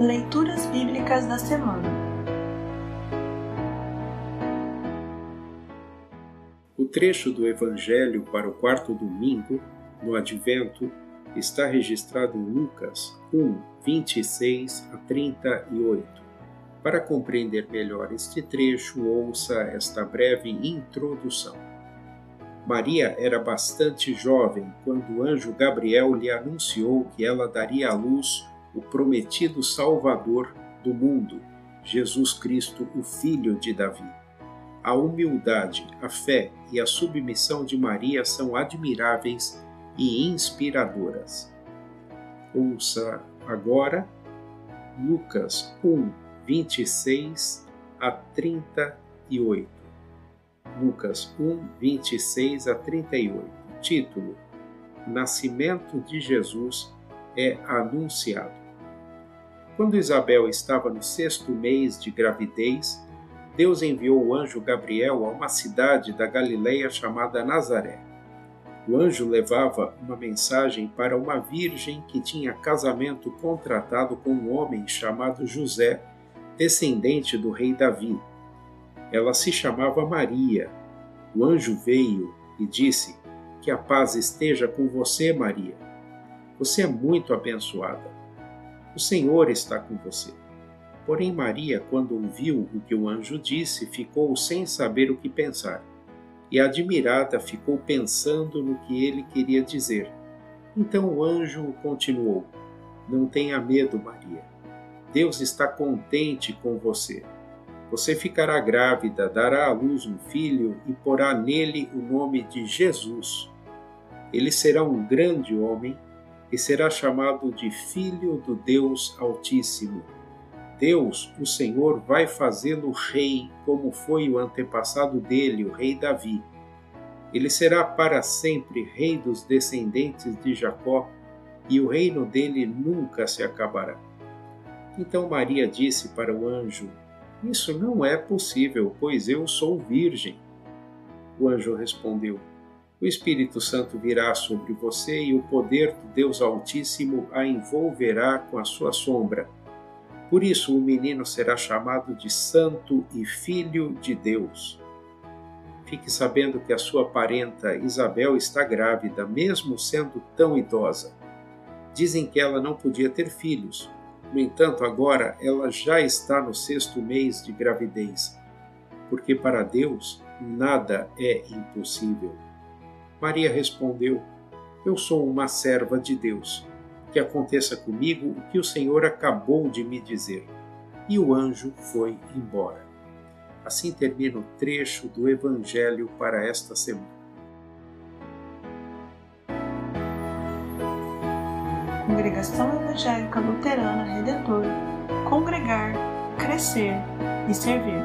Leituras Bíblicas da Semana O trecho do Evangelho para o quarto domingo, no Advento, está registrado em Lucas 1, 26 a 38. Para compreender melhor este trecho, ouça esta breve introdução. Maria era bastante jovem quando o anjo Gabriel lhe anunciou que ela daria à luz o prometido Salvador do mundo, Jesus Cristo, o Filho de Davi. A humildade, a fé e a submissão de Maria são admiráveis e inspiradoras. Ouça agora Lucas 1, 26 a 38. Lucas 1, 26 a 38. Título: Nascimento de Jesus é anunciado. Quando Isabel estava no sexto mês de gravidez, Deus enviou o anjo Gabriel a uma cidade da Galileia chamada Nazaré. O anjo levava uma mensagem para uma virgem que tinha casamento contratado com um homem chamado José, descendente do rei Davi. Ela se chamava Maria. O anjo veio e disse: Que a paz esteja com você, Maria. Você é muito abençoada. O Senhor está com você. Porém, Maria, quando ouviu o que o anjo disse, ficou sem saber o que pensar. E admirada ficou pensando no que ele queria dizer. Então o anjo continuou: Não tenha medo, Maria. Deus está contente com você. Você ficará grávida, dará à luz um filho e porá nele o nome de Jesus. Ele será um grande homem e será chamado de Filho do Deus Altíssimo. Deus, o Senhor, vai fazê-lo rei, como foi o antepassado dele, o rei Davi. Ele será para sempre rei dos descendentes de Jacó, e o reino dele nunca se acabará. Então Maria disse para o anjo: Isso não é possível, pois eu sou virgem. O anjo respondeu: o Espírito Santo virá sobre você e o poder do Deus Altíssimo a envolverá com a sua sombra. Por isso o menino será chamado de Santo e Filho de Deus. Fique sabendo que a sua parenta Isabel está grávida, mesmo sendo tão idosa. Dizem que ela não podia ter filhos. No entanto, agora ela já está no sexto mês de gravidez, porque para Deus nada é impossível. Maria respondeu: Eu sou uma serva de Deus. Que aconteça comigo o que o Senhor acabou de me dizer. E o anjo foi embora. Assim termina o trecho do Evangelho para esta semana. Congregação Evangélica Luterana Redentor Congregar, Crescer e Servir.